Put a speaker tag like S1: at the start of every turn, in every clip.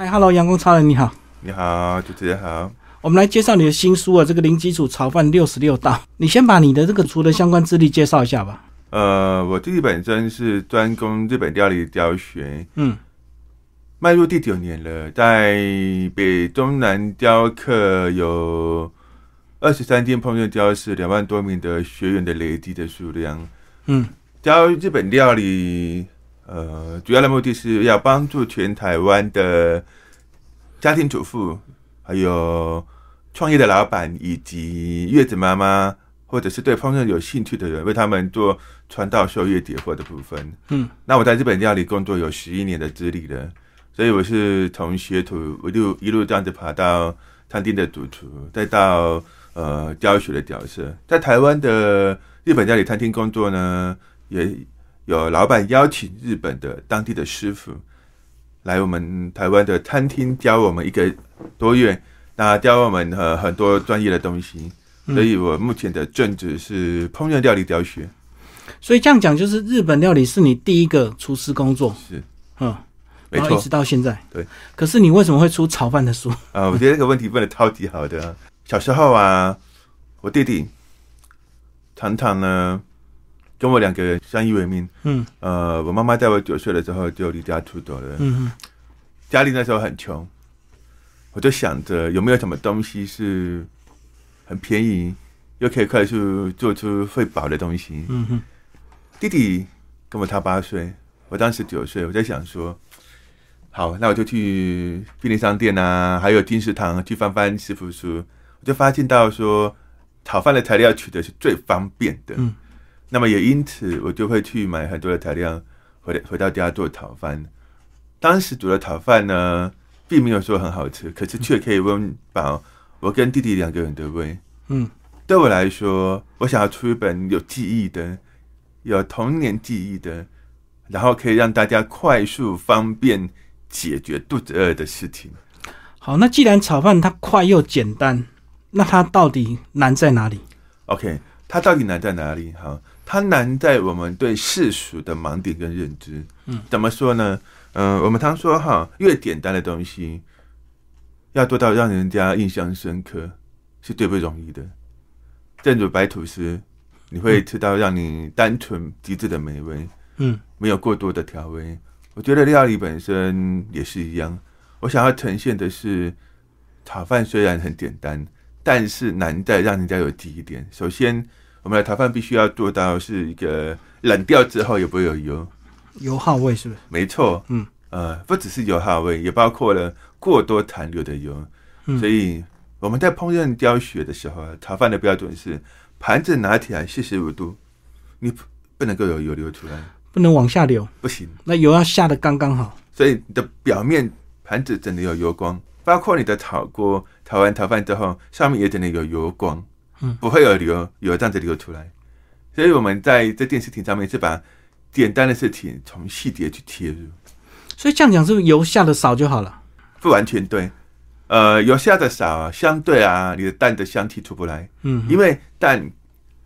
S1: 嗨，Hello，阳光超人，你好，
S2: 你好，主持人好。
S1: 我们来介绍你的新书啊，这个零基础炒饭六十六道。你先把你的这个厨的相关资历介绍一下吧。
S2: 呃，我自己本身是专攻日本料理教学，
S1: 嗯，
S2: 迈入第九年了，在北中南雕刻有二十三间烹饪教室，两万多名的学员的累积的数量，
S1: 嗯，
S2: 教日本料理。呃，主要的目的是要帮助全台湾的家庭主妇，还有创业的老板，以及月子妈妈，或者是对烹饪有兴趣的人，为他们做传道授业解惑的部分。
S1: 嗯，
S2: 那我在日本料理工作有十一年的资历了，所以我是从学徒一路一路这样子爬到餐厅的主厨，再到呃教学的角色。在台湾的日本料理餐厅工作呢，也。有老板邀请日本的当地的师傅来我们台湾的餐厅教我们一个多月，那教我们呃很多专业的东西，所以我目前的正职是烹饪料理教学。
S1: 所以这样讲，就是日本料理是你第一个厨师工作，
S2: 是
S1: 嗯，
S2: 没错，
S1: 一直到现在。
S2: 对，
S1: 可是你为什么会出炒饭的书
S2: 啊？我觉得这个问题问的超级好的。小时候啊，我弟弟常常呢。跟我两个人相依为命。
S1: 嗯，
S2: 呃，我妈妈在我九岁的时候就离家出走了。
S1: 嗯
S2: 家里那时候很穷，我就想着有没有什么东西是很便宜又可以快速做出会饱的东西。
S1: 嗯哼，
S2: 弟弟跟我差八岁，我当时九岁，我在想说，好，那我就去便利商店啊，还有金石堂去翻翻师傅书，我就发现到说，炒饭的材料取得是最方便的。
S1: 嗯。
S2: 那么也因此，我就会去买很多的材料，回回到家做炒饭。当时煮的炒饭呢，并没有说很好吃，可是却可以温饱我跟弟弟两个人的胃。
S1: 嗯，
S2: 对我来说，我想要出一本有记忆的、有童年记忆的，然后可以让大家快速方便解决肚子饿的事情。
S1: 好，那既然炒饭它快又简单，那它到底难在哪里
S2: ？OK，它到底难在哪里？好。它难在我们对世俗的盲点跟认知。
S1: 嗯，
S2: 怎么说呢？嗯，我们常说哈，越简单的东西，要做到让人家印象深刻，是最不容易的。正如白吐司，你会吃到让你单纯极致的美味。
S1: 嗯，
S2: 没有过多的调味。我觉得料理本身也是一样。我想要呈现的是，炒饭虽然很简单，但是难在让人家有记忆点。首先。我们的炒饭必须要做到是一个冷掉之后也不会有油，
S1: 油耗味是不是？
S2: 没错，
S1: 嗯，
S2: 呃，不只是油耗味，也包括了过多残留的油。所以我们在烹饪雕雪的时候，炒饭的标准是盘子拿起来四十五度，你不能够有油流出来，
S1: 不能往下流，
S2: 不行。
S1: 那油要下的刚刚好，
S2: 所以你的表面盘子整的有油光，包括你的炒锅炒完炒饭之后，上面也整的有油光。
S1: 嗯，
S2: 不会有流有这样子流出来，所以我们在这件事情上面是把简单的事情从细节去切入。
S1: 所以这样讲是不是油下的少就好了？
S2: 不完全对，呃，油下的少，相对啊，你的蛋的香气出不来。
S1: 嗯，
S2: 因为蛋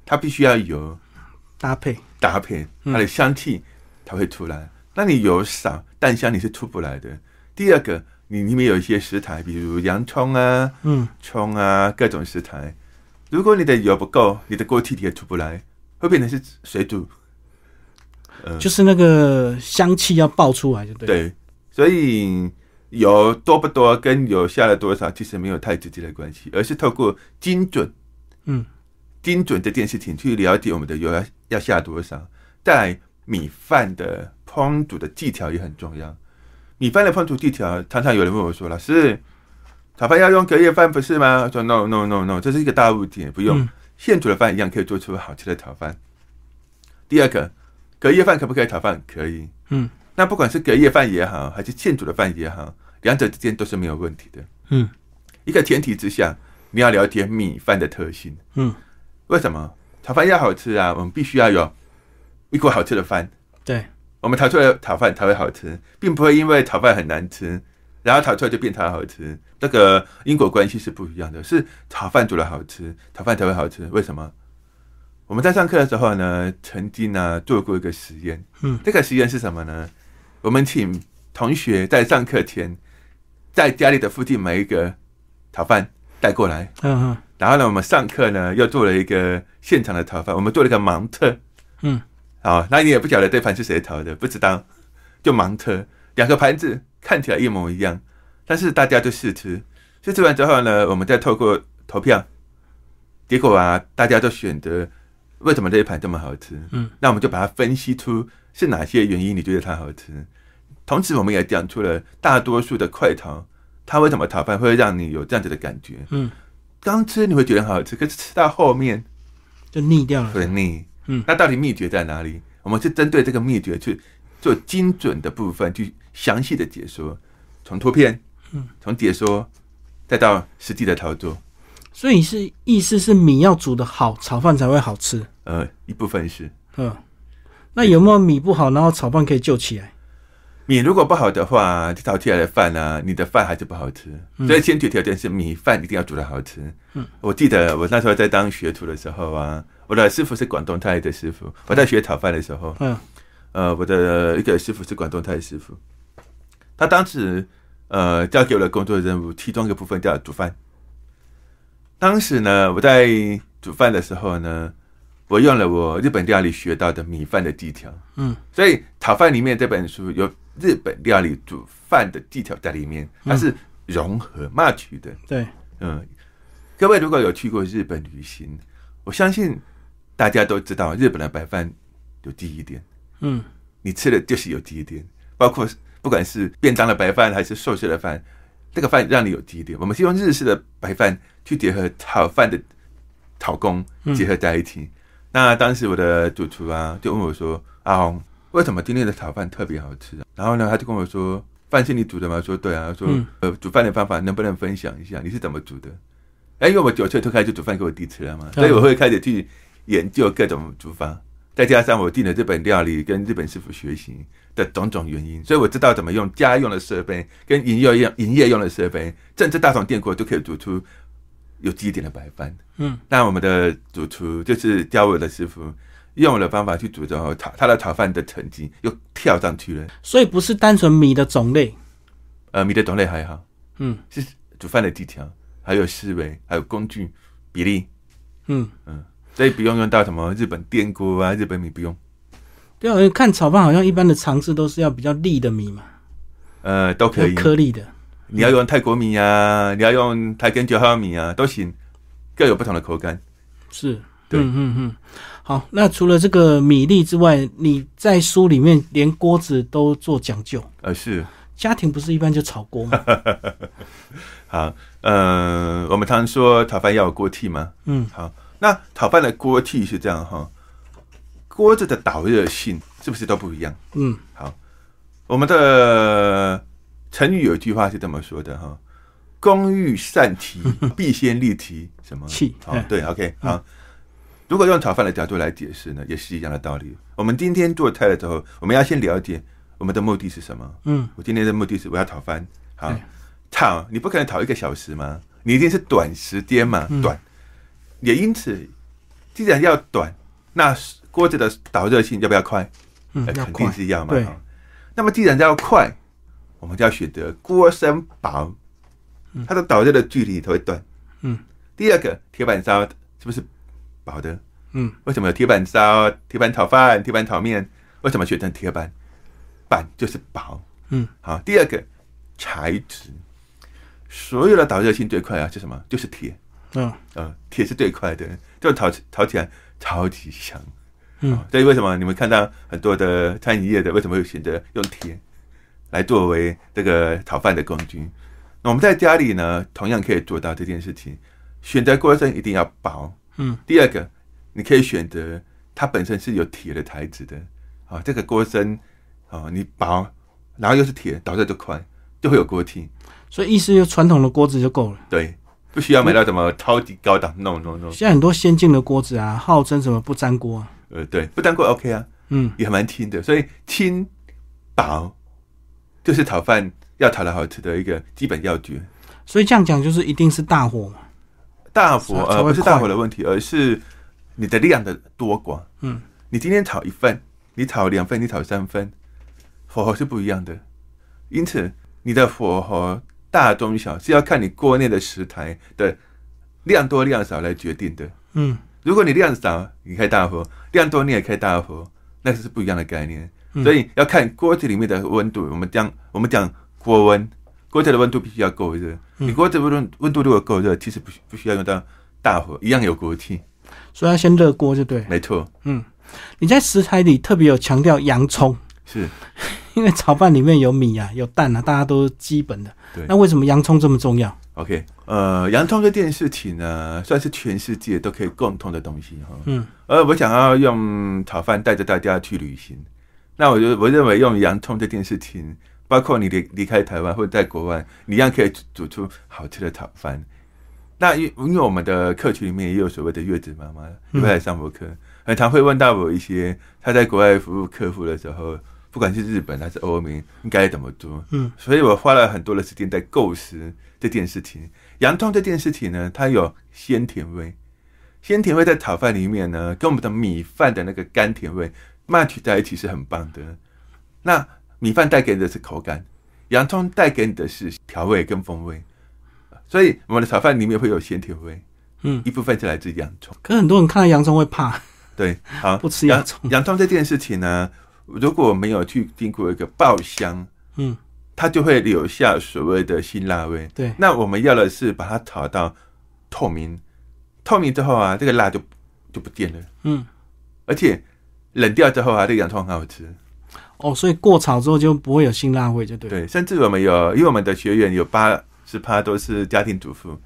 S2: 它必须要油
S1: 搭配
S2: 搭配，它的香气才会出来。那你油少，蛋香你是出不来的。第二个，你里面有一些食材，比如洋葱啊、
S1: 嗯，
S2: 葱啊，各种食材。如果你的油不够，你的锅气体也出不来，会变成是水煮。
S1: 就是那个香气要爆出来就对。
S2: 对，所以油多不多跟油下了多少其实没有太直接的关系，而是透过精准，
S1: 嗯，
S2: 精准这件事情去了解我们的油要要下多少。在米饭的烹煮的技巧也很重要。米饭的烹煮技巧，常常有人问我说：“老师。”炒饭要用隔夜饭不是吗？说 no no no no，这是一个大误解，不用现煮的饭一样可以做出好吃的炒饭。第二个，隔夜饭可不可以炒饭？可以。
S1: 嗯，
S2: 那不管是隔夜饭也好，还是现煮的饭也好，两者之间都是没有问题的。
S1: 嗯，
S2: 一个前提之下，你要了解米饭的特性。
S1: 嗯，
S2: 为什么炒饭要好吃啊？我们必须要有一锅好吃的饭。
S1: 对，
S2: 我们炒出来的炒饭才会好吃，并不会因为炒饭很难吃。然后炒出来就变超好吃，这个因果关系是不一样的。是炒饭煮的好吃，炒饭才会好吃。为什么？我们在上课的时候呢，曾经呢做过一个实验。
S1: 嗯，
S2: 这个实验是什么呢？我们请同学在上课前在家里的附近买一个炒饭带过来，
S1: 嗯嗯
S2: 然后呢，我们上课呢又做了一个现场的炒饭，我们做了一个盲测，
S1: 嗯，
S2: 好，那你也不晓得这盘是谁炒的，不知道，就盲测，两个盘子看起来一模一样，但是大家就试吃，试吃完之后呢，我们再透过投票，结果啊，大家都选择为什么这一盘这么好吃，
S1: 嗯，
S2: 那我们就把它分析出是哪些原因你觉得它好吃，同时我们也讲出了大多数的快炒，它为什么炒饭会让你有这样子的感觉，
S1: 嗯，
S2: 刚吃你会觉得很好吃，可是吃到后面
S1: 就腻掉了。
S2: 会腻。
S1: 嗯。
S2: 那到底秘诀在哪里？我们是针对这个秘诀去做精准的部分，去详细的解说，从图片，
S1: 嗯，
S2: 从解说，再到实际的操作。
S1: 所以是意思是米要煮的好，炒饭才会好吃。
S2: 呃，一部分是
S1: 嗯，那有没有米不好，然后炒饭可以救起来？
S2: 米如果不好的话，炒起来的饭呢、你的饭还是不好吃。所以先决条件是米饭一定要煮的好吃。
S1: 嗯，
S2: 我记得我那时候在当学徒的时候啊，我的师傅是广东菜的师傅，我在学炒饭的时候，
S1: 嗯
S2: 呃，我的一个师傅是广东台师傅，他当时呃交给我的工作任务，其中一个部分叫煮饭。当时呢，我在煮饭的时候呢，我用了我日本料理学到的米饭的技巧，
S1: 嗯，
S2: 所以《炒饭》里面这本书有日本料理煮饭的技巧在里面，它是融合 match 的。
S1: 对，
S2: 嗯，各位如果有去过日本旅行，我相信大家都知道日本的白饭有第一点。
S1: 嗯
S2: 你吃的就是有记忆点，包括不管是便当的白饭还是寿司的饭，这个饭让你有记忆点。我们是用日式的白饭去结合炒饭的炒工
S1: 嗯
S2: 结合在一起。那当时我的主厨啊就问我说：“阿红，为什么今天的炒饭特别好吃、啊？”然后呢，他就跟我说：“饭是你煮的吗？”说：“对啊。”他说：“
S1: 嗯
S2: 呃，煮饭的方法能不能分享一下？你是怎么煮的？”哎，因为我九岁就开始煮饭给我弟吃了嘛，所以我会开始去研究各种煮法。再加上我订了日本料理，跟日本师傅学习的种种原因，所以我知道怎么用家用的设备跟营业用营业用的设备，甚至大同电锅都可以煮出有记忆点的白饭。
S1: 嗯，
S2: 那我们的主厨就是教我的师傅，用我的方法去煮之后，炒他的炒饭的成绩又跳上去了。
S1: 所以不是单纯米的种类。
S2: 呃，米的种类还好，
S1: 嗯
S2: 是煮饭的技巧，还有思维，还有工具比例，
S1: 嗯嗯，
S2: 所以不用用到什么日本电锅啊，日本米不用，
S1: 对啊，看炒饭好像一般的常识都是要比较粒的米嘛，
S2: 呃，都可以。
S1: 颗粒的。
S2: 你要用泰国米啊，你要用台根九号米啊，都行，各有不同的口感。
S1: 是，
S2: 对
S1: 嗯嗯嗯。好，那除了这个米粒之外，你在书里面连锅子都做讲究。
S2: 呃，是
S1: 家庭不是一般就炒锅吗？
S2: 好，呃，我们常说炒饭要有锅气嘛，
S1: 嗯，
S2: 好，那炒饭的锅气是这样哈，锅子的导热性是不是都不一样？
S1: 嗯，好
S2: 我们的成语有句话是这么说的哈：“工欲善其必先利其什么
S1: 气哎，
S2: 好对，OK，好。如果用炒饭的角度来解释呢，也是一样的道理。我们今天做菜的时候，我们要先了解我们的目的是什么。
S1: 嗯，
S2: 我今天的目的是我要炒饭，好
S1: 对，
S2: 炒你不可能炒一个小时嘛，你一定是短时间嘛，
S1: 嗯
S2: 短。也因此，既然要短，那锅子的导热性要不要快？
S1: 嗯，
S2: 呃肯定。是要嘛。
S1: 对
S2: 那么既然要快，我们就要选择锅身薄，它的导热的距离才会短。
S1: 嗯。
S2: 第二个，铁板烧是不是薄的？
S1: 嗯，
S2: 为什么有铁板烧、铁板炒饭、铁板炒面？为什么选择铁板？板就是薄。
S1: 嗯，
S2: 好。第二个，材质，所有的导热性最快啊是什么？就是铁。
S1: 嗯
S2: 呃，铁是最快的，就炒炒起来超级香。
S1: 嗯
S2: 哦所以为什么你们看到很多的餐饮业的为什么会选择用铁来作为这个炒饭的工具？那我们在家里呢，同样可以做到这件事情。选择锅身一定要薄。
S1: 嗯，
S2: 第二个，你可以选择它本身是有铁的材质的。啊、这个锅身啊、你薄，然后又是铁，导热就快，就会有锅气。
S1: 所以意思就传统的锅子就够了。
S2: 对，不需要买到什么超级高档，no no no。
S1: 现在很多先进的锅子啊，号称什么不粘锅啊。
S2: 呃，对，不粘锅 OK 啊。
S1: 嗯
S2: 也蛮轻的，所以轻薄就是炒饭要炒的好吃的一个基本要诀。
S1: 所以这样讲就是一定是大火嘛。
S2: 大火
S1: 才会
S2: 呃不是大火的问题，而是你的量的多寡。
S1: 嗯，
S2: 你今天炒一份，你炒两份，你炒三份，火候是不一样的。因此，你的火候大中小是要看你锅内的食材的量多量少来决定的。
S1: 嗯
S2: 如果你量少，你开大火；量多，你也开大火，那是不一样的概念。
S1: 嗯
S2: 所以要看锅子里面的温度。我们讲，我们讲锅温，锅子的温度必须要够热。
S1: 嗯
S2: 你锅子温温度如果够热，其实不需不需要用到大火，一样有锅气。
S1: 所以要先热锅就对。
S2: 没错，嗯
S1: 你在食材里特别有强调洋葱，
S2: 是
S1: 因为炒饭里面有米啊，有蛋啊，大家都基本的。
S2: 对
S1: 那为什么洋葱这么重要
S2: ？OK。呃，洋葱这件事情呢，算是全世界都可以共通的东西哈。
S1: 嗯，
S2: 而我想要用炒饭带着大家去旅行，那我就我认为用洋葱这件事情，包括你离离开台湾或者在国外，你一样可以煮煮出好吃的炒饭。那因因为我们的客群里面也有所谓的月子妈妈，也会来上我课，很常会问到我一些他在国外服务客户的时候，不管是日本还是欧美，应该怎么做。
S1: 嗯，
S2: 所以我花了很多的时间在构思这件事情。洋葱这件事情呢，它有鲜甜味，鲜甜味在炒饭里面呢，跟我们的米饭的那个甘甜味 match 在一起是很棒的。那米饭带给你的是口感，洋葱带给你的是调味跟风味，所以我们的炒饭里面会有鲜甜味，
S1: 嗯，
S2: 一部分是来自洋葱。
S1: 可很多人看到洋葱会怕，
S2: 对，好，
S1: 不吃洋葱
S2: 洋葱这件事情呢，如果没有去经过一个爆香，
S1: 嗯，
S2: 它就会留下所谓的辛辣味。
S1: 对，
S2: 那我们要的是把它炒到透明，透明之后啊，这个辣就就不见了，
S1: 嗯，
S2: 而且冷掉之后啊，这个洋葱很好吃。
S1: 哦，所以过炒之后就不会有辛辣味，就对。，
S2: 对，甚至我们有，因为我们的学员有八十趴都是家庭主妇，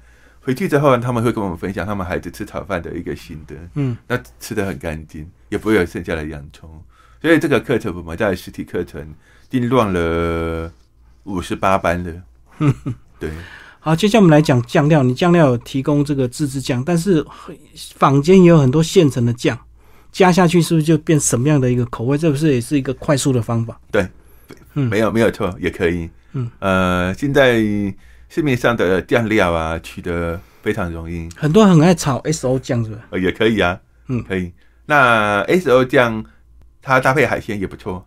S2: 回去之后他们会跟我们分享他们孩子吃炒饭的一个心得。
S1: 嗯，
S2: 那吃的很干净，也不会有剩下的洋葱。所以这个课程我们在实体课程定乱了五十八班了。对，
S1: 好，接下来我们来讲酱料。你酱料有提供这个自制酱，但是坊间也有很多现成的酱，加下去是不是就变什么样的一个口味？这不是也是一个快速的方法？嗯
S2: 没有没有错，也可以。
S1: 嗯，
S2: 呃，现在市面上的酱料啊，取得非常容易，
S1: 很多人很爱炒 S O 酱，是吧？
S2: 呃，也可以啊。
S1: 嗯
S2: 可以。那 S O 酱它搭配海鲜也不错。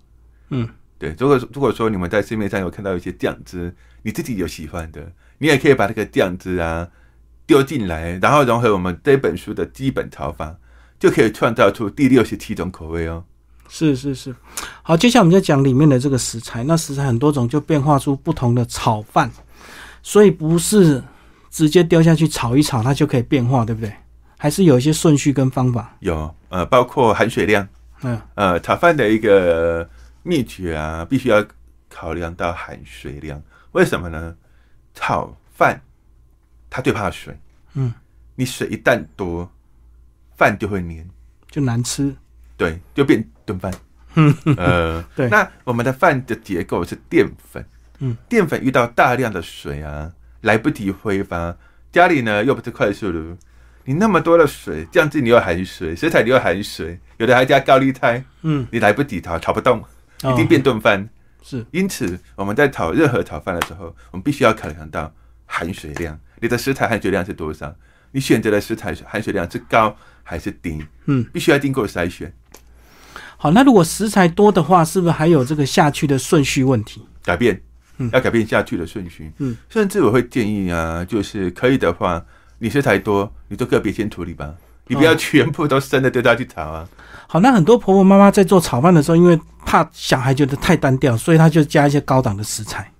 S1: 嗯，
S2: 对，如果如果说你们在市面上有看到一些酱汁，你自己有喜欢的，你也可以把这个酱汁啊丢进来，然后融合我们这本书的基本炒法，就可以创造出第六十七种口味哦。
S1: 是是是。好，接下来我们再讲里面的这个食材。那食材很多种，就变化出不同的炒饭，所以不是直接丢下去炒一炒，它就可以变化，对不对？还是有一些顺序跟方法。
S2: 有呃，包括含水量，
S1: 嗯
S2: 呃，炒饭的一个秘诀啊，必须要考量到含水量。为什么呢？炒饭它最怕水，
S1: 嗯，
S2: 你水一旦多，饭就会黏，
S1: 就难吃。
S2: 对，就变炖饭。呃，
S1: 对
S2: 那我们的饭的结构是淀粉，
S1: 嗯，
S2: 淀粉遇到大量的水啊，来不及挥发，家里呢又不是快速炉，你那么多的水，酱汁你又含水，食材你又含水，有的还加高丽菜，
S1: 嗯，
S2: 你来不及炒，炒不动，
S1: 哦
S2: 一定变炖饭。
S1: 是
S2: 因此，我们在炒任何炒饭的时候，我们必须要考量到含水量，你的食材含水量是多少？你选择的食材含水量是高还是低？
S1: 嗯，
S2: 必须要经过筛选。
S1: 好。那如果食材多的话，是不是还有这个下去的顺序问题？
S2: 改变
S1: 嗯，
S2: 要改变下去的顺序。
S1: 嗯，
S2: 甚至我会建议啊，就是可以的话，你食材多，你就个别先处理吧，你不要
S1: 哦
S2: 全部都生的丢下去炒啊。
S1: 好，那很多婆婆妈妈在做炒饭的时候，因为怕小孩觉得太单调，所以她就加一些高档的食材，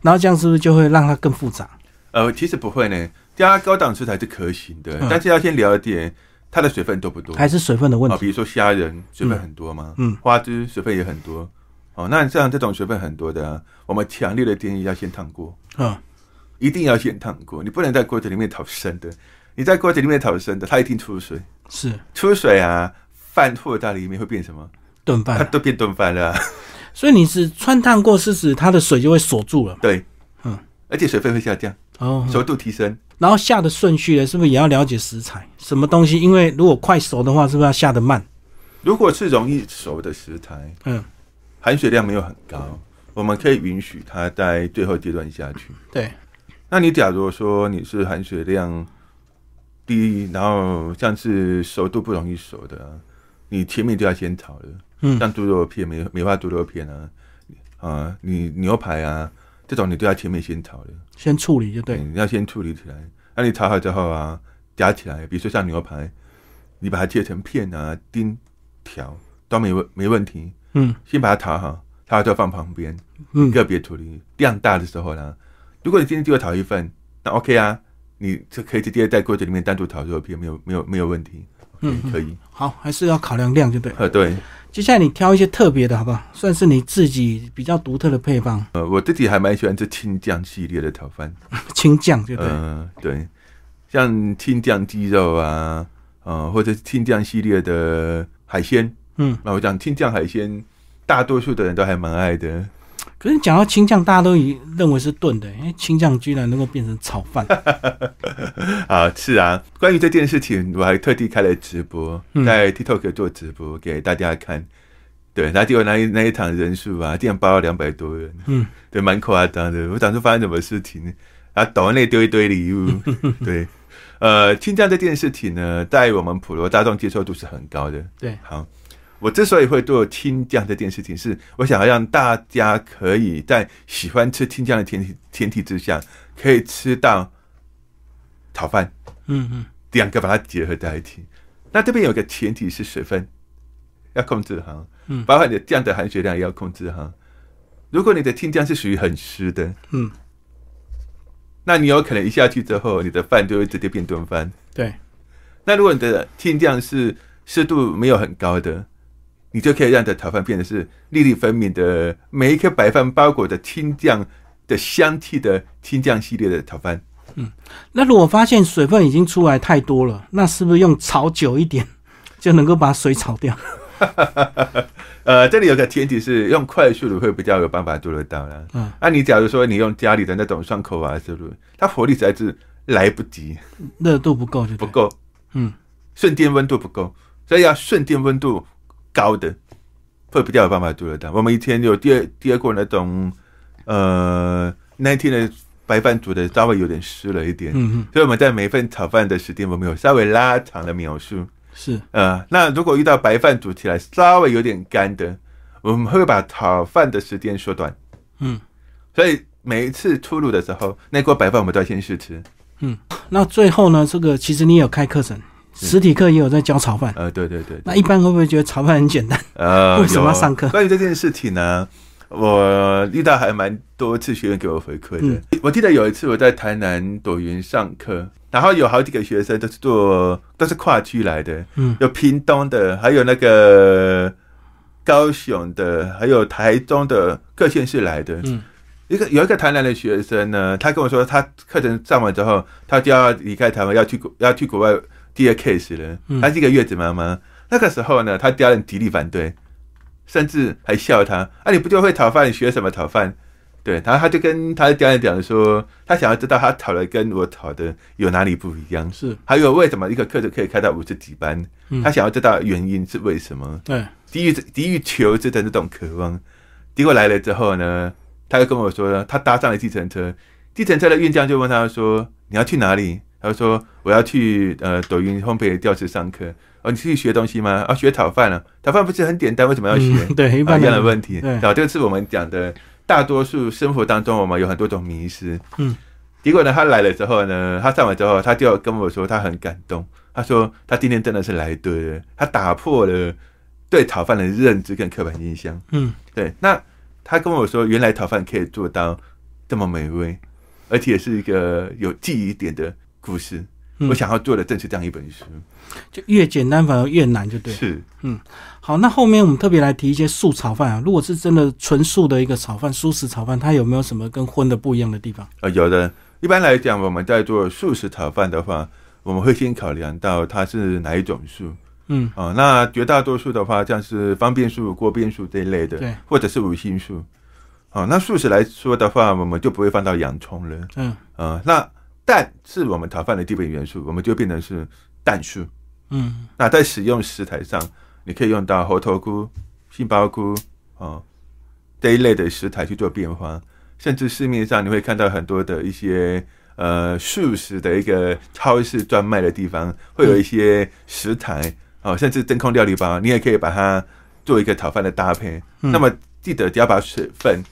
S1: 然后这样是不是就会让它更复杂？
S2: 呃，其实不会呢，加高档食材是可行的，
S1: 嗯
S2: 但是要先了解它的水分多不多。
S1: 还是水分的问
S2: 哦，
S1: 题？
S2: 比如说虾仁水分很多吗，
S1: 嗯
S2: 花枝水分也很多。哦，那像这种水分很多的、啊，我们强烈的建议要先烫过，
S1: 嗯，
S2: 一定要先烫过，你不能在锅子里面炒生的。你在锅子里面炒生的，它一定出水，
S1: 是
S2: 出水啊，饭或在里面会变什么？
S1: 炖饭。
S2: 它都变炖饭了啊、
S1: 所以你是穿烫过是指它的水就会锁住了。
S2: 对，
S1: 嗯，
S2: 而且水分会下降，
S1: 哦，
S2: 熟度提升。
S1: 然后下的顺序呢，是不是也要了解食材？什么东西？因为如果快熟的话，是不是要下的慢？
S2: 如果是容易熟的食材，
S1: 嗯，
S2: 含水量没有很高，我们可以允许它在最后阶段下去。
S1: 对，
S2: 那你假如说你是含水量低，然后像是熟度不容易熟的、啊，你前面就要先炒了。
S1: 嗯
S2: 像猪肉片、梅梅花猪肉片啊，啊，你牛排啊，这种你都要前面先炒的，
S1: 先处理就对。
S2: 你要先处理起来。那你炒好之后啊，夹起来，比如说像牛排，你把它切成片啊、丁条都没问没问题。
S1: 嗯
S2: 先把它炒好，炒好之后放旁边，
S1: 嗯，
S2: 个别处理。量大的时候呢，如果你今天就要炒一份，那 OK 啊，你就可以直接在锅子里面单独炒肉片，没有没有没有问题。
S1: 嗯
S2: 嗯，可以。
S1: 好，还是要考量量就对。
S2: 呃，对，
S1: 接下来你挑一些特别的好不好？算是你自己比较独特的配方，
S2: 呃，我自己还蛮喜欢吃青酱系列的炒饭。
S1: 青酱就对。
S2: 嗯、对，像青酱鸡肉啊，呃，或者是青酱系列的海鲜。
S1: 嗯，
S2: 那我讲青酱海鲜，大多数的人都还蛮爱的。
S1: 可是讲到青酱，大家都以认为是炖的，因为青酱居然能够变成炒饭。
S2: 啊，是啊，关于这件事情，我还特地开了直播，
S1: 嗯
S2: 在 TikTok 做直播给大家看。对，那结果那一那一场人数啊，竟然包了两百多人，
S1: 嗯，
S2: 对，蛮夸张的。我想说发生什么事情呢？啊，抖内丢一堆礼物，对，呃，青酱这件事情呢，在我们普罗大众接受度是很高的。
S1: 对，
S2: 好，我之所以会做青酱这件事情，是我想要让大家可以在喜欢吃青酱的前提前提之下，可以吃到炒饭。
S1: 嗯嗯，
S2: 两个把它结合在一起。那这边有个前提是水分要控制好，
S1: 嗯
S2: 包括你的酱的含水量也要控制哈。如果你的青酱是属于很湿的，
S1: 嗯，
S2: 那你有可能一下去之后，你的饭就会直接变炖饭。
S1: 对，
S2: 那如果你的青酱是湿度没有很高的，你就可以让你的炒饭变得是粒粒分明的，每一颗白饭包裹着青酱的香气的青酱系列的炒饭。
S1: 嗯那如果发现水分已经出来太多了，那是不是用炒久一点 就能够把水炒掉？
S2: 呃，这里有个前提是用快速的会比较有办法做得到啦。
S1: 嗯，
S2: 那、你假如说你用家里的那种双口啊，是不是，它火力实在是来不及，
S1: 热度不够就。
S2: 不够，
S1: 嗯，
S2: 瞬间温度不够，所以要瞬间温度高的会比较有办法做得到。我们以前有第二第二过那种，呃，那一天的白饭煮的稍微有点湿了一点，所以我们在每份炒饭的时间我们有稍微拉长的描述。
S1: 是
S2: 呃，那如果遇到白饭煮起来稍微有点干的，我们会把炒饭的时间缩短。
S1: 嗯，
S2: 所以每一次出炉的时候，那锅白饭我们都要先试吃。
S1: 嗯那最后呢，这个其实你也有开课程，实体课也有在教炒饭。
S2: 呃，对对对，
S1: 那一般会不会觉得炒饭很简单？
S2: 呃，
S1: 为什么要上课
S2: 关于这件事情呢，我遇到还蛮多次学员给我回馈的。
S1: 嗯
S2: 我记得有一次我在台南朵云上课，然后有好几个学生都是做都是跨区来的，
S1: 嗯
S2: 有屏东的，还有那个高雄的，还有台中的各县市来的。
S1: 嗯
S2: 一个有一个台南的学生呢，他跟我说，他课程上完之后，他就要离开台湾，要去国要去国外第二 case 了。
S1: 嗯
S2: 她是一个月子妈妈，那个时候呢，她家人极力反对，甚至还笑她啊，你不就会讨饭，你学什么讨饭？对，然后他就跟他的家人讲说，他想要知道他讨的跟我讨的有哪里不一样，
S1: 是，
S2: 还有为什么一个课程可以开到五十几班，
S1: 嗯
S2: 他想要知道原因是为什么。
S1: 对，
S2: 低于低于求知的那种渴望。结果来了之后呢，他就跟我说，他搭上了计程车，计程车的运将就问他说：“你要去哪里？”他就说：“我要去呃抖音烘焙教室上课。”哦，你去学东西吗？啊，学炒饭啊，炒饭不是很简单，为什么要学？
S1: 嗯对，一
S2: 啊，一样的
S1: 人
S2: 问题。
S1: 对
S2: 然后这个是我们讲的，大多数生活当中我们有很多种迷失。
S1: 嗯，
S2: 结果呢，他来了之后呢，他上完之后，他就跟我说他很感动，他说他今天真的是来对了，他打破了对炒饭的认知跟刻板印象。
S1: 嗯
S2: 对，那他跟我说，原来炒饭可以做到这么美味，而且是一个有记忆点的故事。
S1: 嗯
S2: 我想要做的正是这样一本书。
S1: 就越简单反而越难，就对。
S2: 是，嗯
S1: 好，那后面我们特别来提一些素炒饭啊。如果是真的纯素的一个炒饭，素食炒饭，它有没有什么跟荤的不一样的地方？
S2: 呃，有的。一般来讲，我们在做素食炒饭的话，我们会先考量到它是哪一种素
S1: 嗯，
S2: 啊、那绝大多数的话，像是方便素、锅边素这一类的，
S1: 对，
S2: 或者是五星素。啊、那素食来说的话，我们就不会放到洋葱了。
S1: 嗯
S2: 啊、那蛋是我们炒饭的基本元素，我们就变成是蛋素。
S1: 嗯
S2: 那在使用食材上，你可以用到猴头菇、杏鲍菇哦这一类的食材去做变化，甚至市面上你会看到很多的一些呃素食的一个超市专卖的地方，会有一些食材哦，甚至真空料理包，你也可以把它做一个炒饭的搭配。
S1: 嗯
S2: 那么记得只要把水分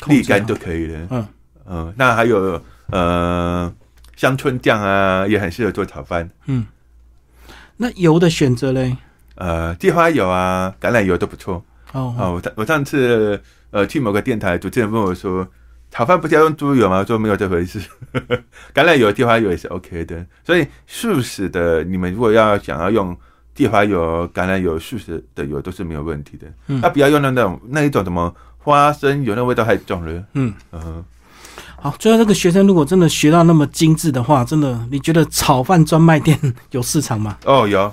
S2: 沥干就可以了。
S1: 嗯
S2: 嗯，那还有呃香椿酱啊，也很适合做炒饭。
S1: 嗯，那油的选择嘞？
S2: 呃，地花油啊，橄榄油都不错。
S1: 哦，
S2: 哦，我上我上次呃去某个电台，主持人问我说，炒饭不是要用猪油吗？我说没有这回事，橄榄油、地花油也是 OK 的。所以素食的，你们如果要想要用地花油、橄榄油、素食的油都是没有问题的。
S1: 嗯
S2: 那不要用那种那一种什么花生油，那味道太重了。
S1: 嗯，
S2: 嗯，
S1: 好。最后这个学生如果真的学到那么精致的话，真的你觉得炒饭专卖店 有市场吗？
S2: 哦，有。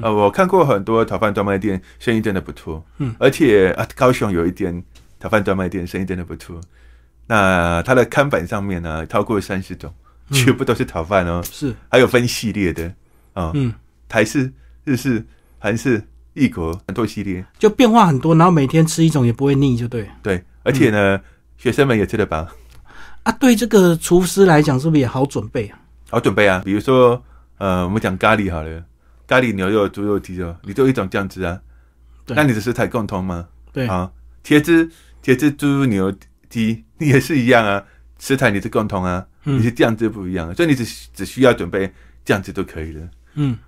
S2: 呃，我看过很多炒饭专卖店，生意真的不错。
S1: 嗯，
S2: 而且啊，高雄有一间炒饭专卖店，生意真的不错。那它的看板上面呢，超过三十种，
S1: 嗯
S2: 全部都是炒饭哦，
S1: 是，
S2: 还有分系列的啊，
S1: 嗯，
S2: 台式、日式、韩式、异国很多系列。
S1: 就变化很多，然后每天吃一种也不会腻，就对了
S2: 对，而且呢，
S1: 嗯
S2: 学生们也吃得饱，
S1: 啊。对这个厨师来讲，是不是也好准备啊？
S2: 好准备啊。比如说，呃，我们讲咖喱好了，咖喱牛肉、猪肉、鸡肉，你就一种酱汁啊，
S1: 对
S2: 那你的食材共通吗？
S1: 对，
S2: 啊，茄子、茄子、猪、牛、鸡，你也是一样啊，食材你是共通啊，你
S1: 嗯
S2: 是酱汁不一样，所以你只只需要准备酱汁就可以了。
S1: 嗯。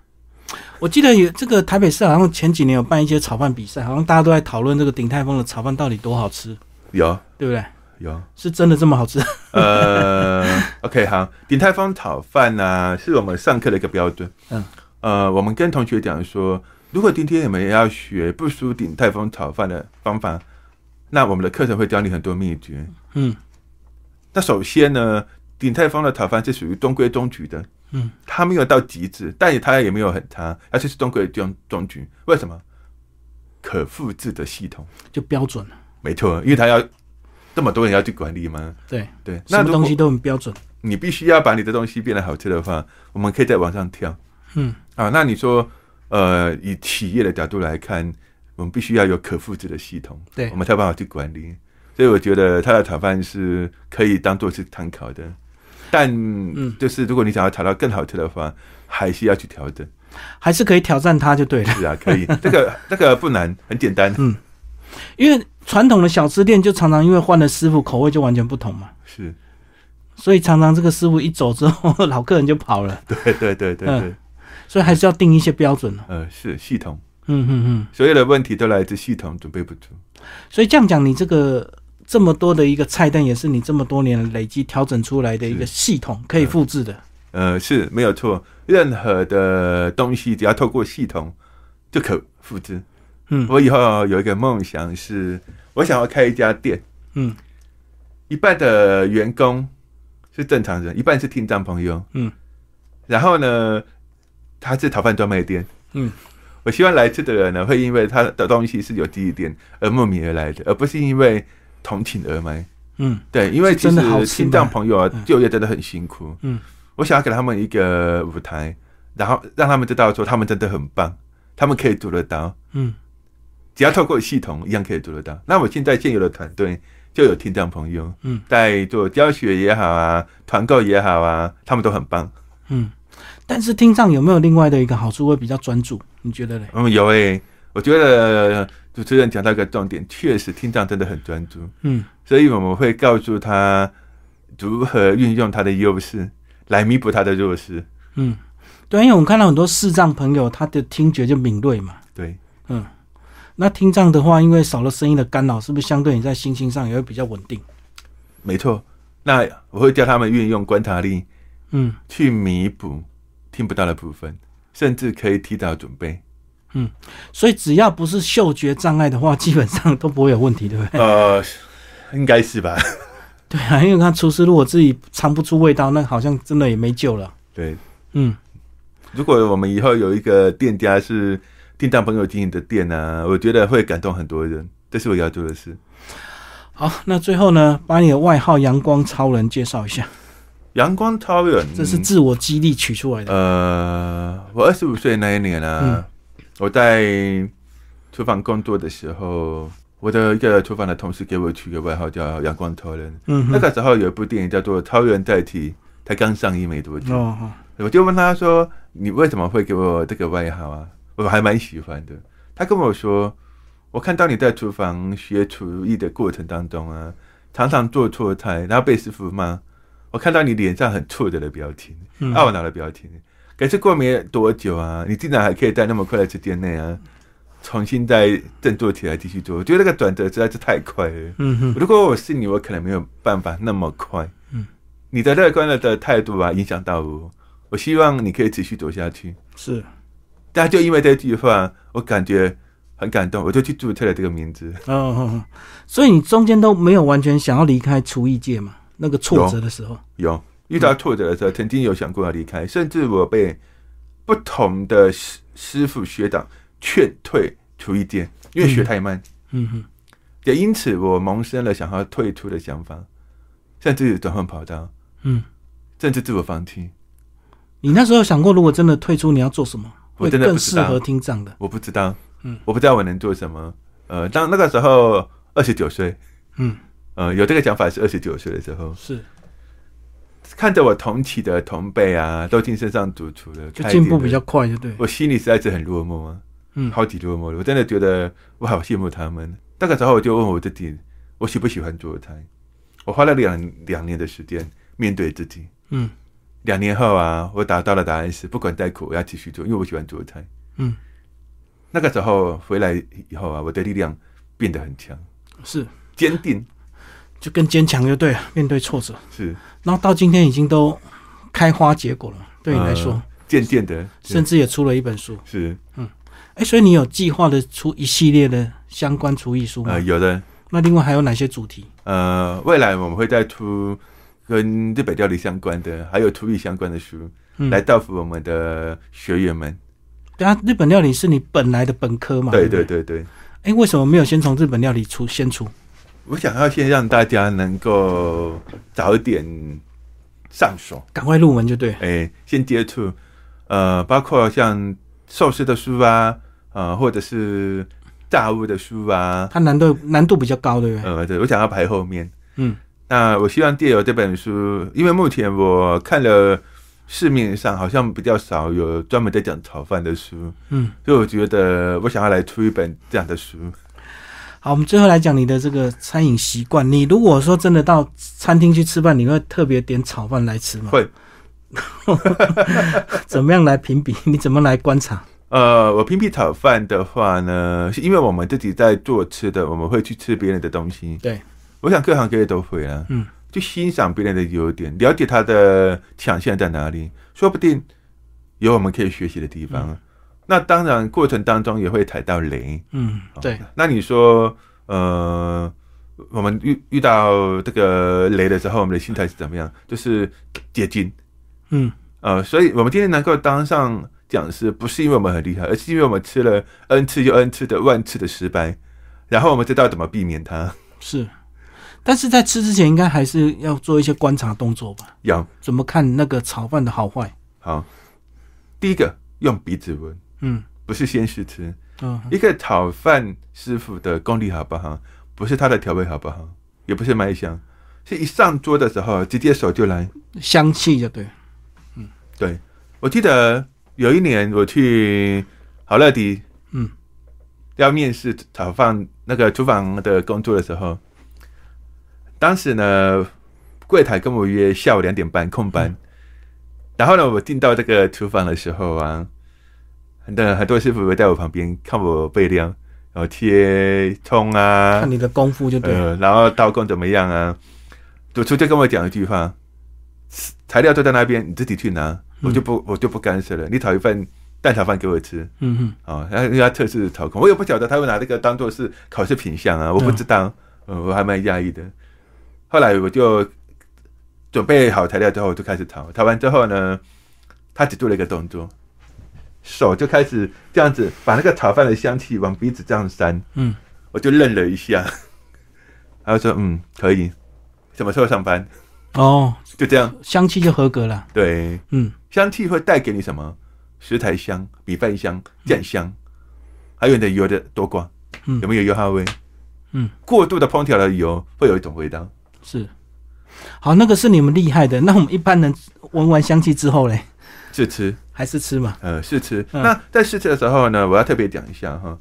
S1: 我记得有这个台北市好像前几年有办一些炒饭比赛，好像大家都在讨论这个鼎泰丰的炒饭到底多好吃，
S2: 有
S1: 对不对？
S2: 有，
S1: 是真的这么好吃？
S2: 呃，OK，好，鼎泰丰炒饭呢、是我们上课的一个标准。
S1: 嗯，
S2: 呃，我们跟同学讲说，如果今天你们要学不输鼎泰丰炒饭的方法，那我们的课程会教你很多秘诀。
S1: 嗯
S2: 那首先呢，鼎泰丰的炒饭是属于中规中矩的，
S1: 嗯，
S2: 它没有到极致，但也它也没有很差，而且是中规中中矩。为什么？可复制的系统，
S1: 就标准了。
S2: 没错，因为它要这么多人要去管理吗。
S1: 对，
S2: 对，那
S1: 什么东西都很标准。
S2: 你必须要把你的东西变得好吃的话，我们可以再往上跳
S1: 嗯
S2: 啊。那你说，呃，以企业的角度来看，我们必须要有可复制的系统，
S1: 对
S2: 我们才有办法去管理。所以我觉得他的炒饭是可以当做是参考的，但
S1: 嗯
S2: 就是如果你想要炒到更好吃的话，还是要去调整。
S1: 还是可以挑战它就对了。
S2: 是啊，可以，这个这个不难，很简单。
S1: 嗯因为传统的小吃店就常常因为换了师傅，口味就完全不同嘛，
S2: 是，
S1: 所以常常这个师傅一走之后，老客人就跑了，
S2: 对对对对对，
S1: 所以还是要定一些标准了。
S2: 呃，是系统，
S1: 嗯嗯嗯，
S2: 所有的问题都来自系统准备不足。
S1: 所以这样讲，你这个这么多的一个菜单，也是你这么多年累积调整出来的一个系统，可以复制的。
S2: 呃，是没有错，任何的东西只要透过系统就可复制。
S1: 嗯。
S2: 我以后有一个梦想是，我想要开一家店，
S1: 嗯。
S2: 一半的员工是正常人，一半是听障朋友。
S1: 嗯，
S2: 然后呢，他是炒饭专卖店。
S1: 嗯，
S2: 我希望来这的人呢，会因为他的东西是有记忆点而慕名而来的，而不是因为同情而买。
S1: 嗯。
S2: 对，因为其实听障朋友啊
S1: 嗯。
S2: 就业真的很辛苦。
S1: 嗯，
S2: 我想要给他们一个舞台，然后让他们知道说他们真的很棒，他们可以做得到，
S1: 嗯
S2: 只要透过系统一样可以做得到。那我现在现有的团队就有听障朋友，
S1: 嗯，
S2: 在做教学也好啊，团购也好啊，他们都很棒。
S1: 嗯。但是听障有没有另外的一个好处，会比较专注？你觉得嘞？
S2: 嗯，有诶、我觉得主持人讲到一个重点，确实听障真的很专注，
S1: 嗯
S2: 所以我们会告诉他如何运用他的优势来弥补他的弱势。
S1: 嗯，对，因为我们看到很多视障朋友，他的听觉就敏锐嘛。
S2: 对，
S1: 那听障的话，因为少了声音的干扰，是不是相对你在心情上也会比较稳定？
S2: 没错。那我会教他们运用观察力
S1: 嗯
S2: 去弥补听不到的部分，甚至可以提早准备。
S1: 嗯所以只要不是嗅觉障碍的话，基本上都不会有问题，对不对？
S2: 呃，应该是吧？
S1: 对啊，因为看厨师如果自己尝不出味道，那好像真的也没救了。
S2: 对。
S1: 嗯
S2: 如果我们以后有一个店家是听到朋友经营的店呢、我觉得会感动很多人。这是我要做的事。
S1: 好，那最后呢，把你的外号“阳光超人”介绍一下，
S2: 阳光超人，
S1: 这是自我激励取出来的。
S2: 呃，我二十五岁那一年啊，
S1: 嗯
S2: 我在厨房工作的时候，我的一个厨房的同事给我取个外号叫“阳光超人”。
S1: 嗯，
S2: 那个时候有一部电影叫做《超人代替》，才刚上映没多久，我就问他说：“你为什么会给我这个外号啊？”我还蛮喜欢的。他跟我说：“我看到你在厨房学厨艺的过程当中啊，常常做错菜，然后被师傅骂。我看到你脸上很挫折的表情，
S1: 嗯
S2: 懊恼的表情。可是过没多久啊，你竟然还可以在那么快的时间内啊，重新再振作起来继续做。我觉得那个转折实在是太快了。
S1: 嗯哼，
S2: 如果我是你，我可能没有办法那么快。
S1: 嗯，
S2: 你的乐观的的态度啊，影响到我。我希望你可以持续走下去。
S1: 是，
S2: 但就因为这句话，我感觉很感动，我就去注册了这个名字。
S1: 哦哦哦，所以你中间都没有完全想要离开厨艺界嘛？那个挫折的时候，
S2: 有遇到挫折的时候，曾经有想过要离开，甚至我被不同的师师傅学长劝退厨艺界，因为学太慢。
S1: 嗯哼，
S2: 也因此，我萌生了想要退出的想法，甚至转换跑道，
S1: 嗯，
S2: 甚至自我放弃。
S1: 你那时候想过，如果真的退出，你要做什么？
S2: 我真的不知道
S1: 更适合听障的。
S2: 我不知道，
S1: 嗯，
S2: 我不知道我能做什么。呃，当那个时候二十九岁，
S1: 嗯，
S2: 呃，有这个想法是二十九岁的时候，
S1: 是，
S2: 看着我同期的同辈啊，都进身上主厨了，
S1: 就进步比较快，就对。
S2: 我心里实在是很落寞啊，
S1: 嗯
S2: 超级落寞的。我真的觉得我好羡慕他们。那个时候我就问我自己，我喜不喜欢做菜？我花了两两年的时间面对自己。
S1: 嗯
S2: 两年后啊，我达到的答案是，不管再苦，我要继续做，因为我喜欢做菜。
S1: 嗯，
S2: 那个时候回来以后啊，我的力量变得很强，
S1: 是，
S2: 坚定
S1: 就更坚强，就对了。面对挫折，
S2: 是
S1: 然后到今天已经都开花结果了。对你来说，
S2: 呃渐渐的
S1: 甚至也出了一本书。
S2: 是嗯
S1: 哎，所以你有计划的出一系列的相关厨艺书吗？
S2: 呃有的
S1: 那另外还有哪些主题？
S2: 呃，未来我们会再出跟日本料理相关的，还有厨艺相关的书，
S1: 嗯
S2: 来造福我们的学员们。
S1: 对啊，日本料理是你本来的本科嘛？
S2: 对。
S1: 对
S2: 对对，
S1: 哎，为什么没有先从日本料理出先出？
S2: 我想要先让大家能够早一点上手，
S1: 赶快入门就对。
S2: 哎，先接触，呃，包括像寿司的书啊，呃，或者是炸物的书啊，
S1: 它难度难度比较高，对不对？
S2: 呃，对我想要排后面。
S1: 嗯
S2: 那我希望借由这本书，因为目前我看了市面上好像比较少有专门在讲炒饭的书，
S1: 嗯。
S2: 所以我觉得我想要来出一本这样的书。
S1: 好，我们最后来讲你的这个餐饮习惯。你如果说真的到餐厅去吃饭，你会特别点炒饭来吃吗？
S2: 会。
S1: 怎么样来评比？你怎么来观察？
S2: 呃，我评比炒饭的话呢，是因为我们自己在做吃的，我们会去吃别人的东西。
S1: 对，
S2: 我想各行各业都会啊。
S1: 嗯，
S2: 去欣赏别人的优点，了解他的强项在哪里，说不定有我们可以学习的地方。那当然，过程当中也会踩到雷。
S1: 嗯，对，
S2: 那你说，呃，我们遇遇到这个雷的时候，我们的心态是怎么样？就是接近。
S1: 嗯
S2: 呃，所以我们今天能够当上讲师，不是因为我们很厉害，而是因为我们吃了 n 次又 n 次的万次的失败，然后我们知道怎么避免它。
S1: 是。但是在吃之前，应该还是要做一些观察动作吧？
S2: 要。
S1: 怎么看那个炒饭的好坏？
S2: 好，第一个用鼻子闻，
S1: 嗯。
S2: 不是先试吃。
S1: 嗯。
S2: 一个炒饭师傅的功力好不好，不是他的调味好不好，也不是卖相，是一上桌的时候直接手就来。
S1: 香气就对。嗯。
S2: 对，我记得有一年我去好乐迪，
S1: 嗯，
S2: 要面试炒饭那个厨房的工作的时候，当时呢，柜台跟我约下午两点半空班，然后呢，我进到这个厨房的时候啊，很多很多师傅会在我旁边看我备料，然后切葱啊
S1: 看，你的功夫就对了。
S2: 呃，然后刀工怎么样啊？主厨就跟我讲一句话：材料都在那边，你自己去拿，我就不我就不干涉了。你炒一份蛋炒饭给我吃
S1: 嗯
S2: 啊，然后因为他测试炒空，我也不晓得他会拿这个当做是考试品相啊，我不知道，呃，我还蛮讶异的。后来我就准备好材料之后，我就开始炒，炒完之后呢，他只做了一个动作。手就开始这样子把那个炒饭的香气往鼻子这样扇，
S1: 嗯
S2: 我就愣了一下，他就说：“嗯，可以，什么时候上班
S1: 嗯，哦，？”
S2: 就这样，
S1: 香气就合格了。
S2: 对，
S1: 嗯
S2: 香气会带给你什么？食材香、米饭香、酱香，还有你的油的多寡，
S1: 嗯
S2: 有没有油耗味？
S1: 嗯，
S2: 过度的烹调的油会有一种味道。
S1: 是。好，那个是你们厉害的。那我们一般人闻完香气之后嘞，
S2: 试吃，
S1: 还是吃嘛？
S2: 呃，试吃。
S1: 嗯
S2: 那在试吃的时候呢，我要特别讲一下哈，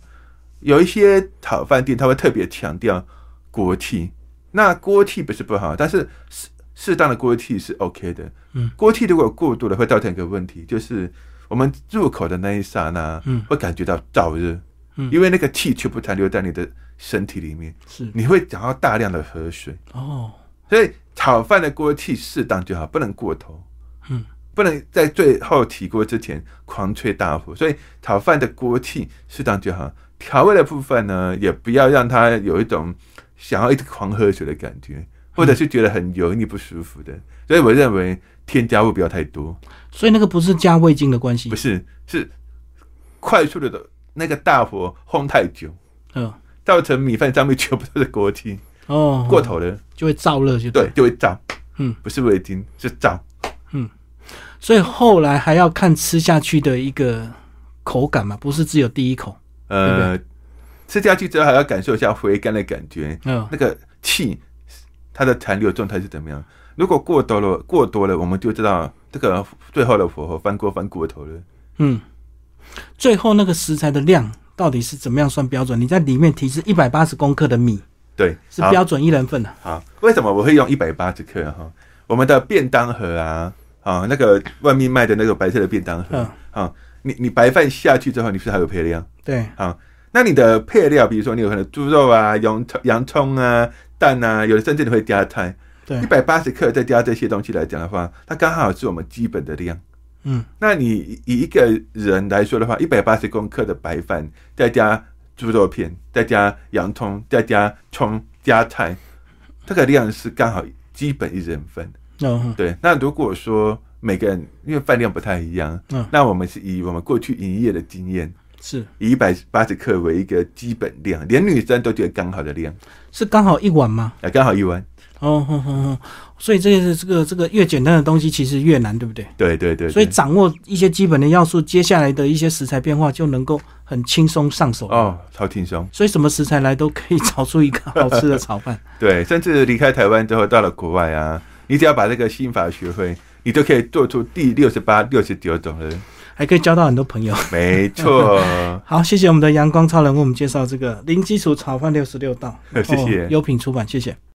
S2: 有一些炒饭店他会特别强调锅气，那锅气不是不好，但是适适当的锅气是 OK 的。
S1: 嗯，
S2: 锅气如果过度了，会造成一个问题，就是我们入口的那一刹那，
S1: 嗯
S2: 会感觉到燥热，
S1: 嗯
S2: 因为那个气全部残留在你的身体里面，
S1: 是
S2: 你会想要大量的喝水。
S1: 哦，
S2: 所以炒饭的锅气适当就好，不能过头。
S1: 嗯，
S2: 不能在最后起锅之前狂吹大火。所以炒饭的锅气适当就好。调味的部分呢，也不要让它有一种想要一直狂喝水的感觉，或者是觉得很油腻不舒服的。所以我认为添加物不要太多，
S1: 所以那个不是加味精的关系
S2: 不，是是快速的那个大火烘太久，
S1: 嗯，
S2: 造成米饭上面全部都是锅气，
S1: 哦，
S2: 过头了，
S1: 就会燥热，就
S2: 对，。就会燥。
S1: 嗯，
S2: 不是味精，是燥。
S1: 所以后来还要看吃下去的一个口感嘛，不是只有第一口。
S2: 呃，吃下去之后还要感受一下回甘的感觉，
S1: 嗯
S2: 那个气它的残留状态是怎么样。如果过多了，过多了，我们就知道这个最后的火候翻锅翻过头了。
S1: 嗯，最后那个食材的量到底是怎么样算标准？你在里面提示一百八十公克的米
S2: 对，
S1: 是标准一人份的。
S2: 好，为什么我会用一百八十克哈？我们的便当盒啊，啊，那个外面卖的那个白色的便当盒
S1: 嗯，
S2: 啊，你你白饭下去之后，你是不是还有配料？
S1: 对，
S2: 好，那你的配料，比如说你有可能猪肉啊、洋葱、洋葱啊、蛋啊，有的甚至你会加菜，
S1: 对
S2: 一，百八十克再加这些东西来讲的话，它刚好是我们基本的量。
S1: 嗯，
S2: 那你以一个人来说的话，一百八十公克的白饭，再加猪肉片，再加洋葱，再加葱，加菜，这个量是刚好基本一人份。
S1: 哦，
S2: 对，那如果说每个人因为饭量不太一样，
S1: 嗯
S2: 那我们是以我们过去营业的经验，
S1: 是
S2: 以一百八十克为一个基本量，连女生都觉得刚好的量，
S1: 是刚好一碗吗？
S2: 啊，刚好一碗。
S1: 哦，哼哼哼，所以这个是这个这个越简单的东西其实越难，对不对？
S2: 对对对对
S1: 所以掌握一些基本的要素，接下来的一些食材变化就能够很轻松上手。
S2: 哦，超轻松。
S1: 所以什么食材来都可以炒出一个好吃的炒饭。
S2: 对，甚至离开台湾之后到了国外啊，你只要把这个心法学会，你就可以做出第六十八、六十九种了。
S1: 还可以交到很多朋友。
S2: 没错，
S1: 好，谢谢我们的阳光超人为我们介绍这个零基础炒饭六十六道。
S2: 谢谢
S1: 哦优品出版，谢谢。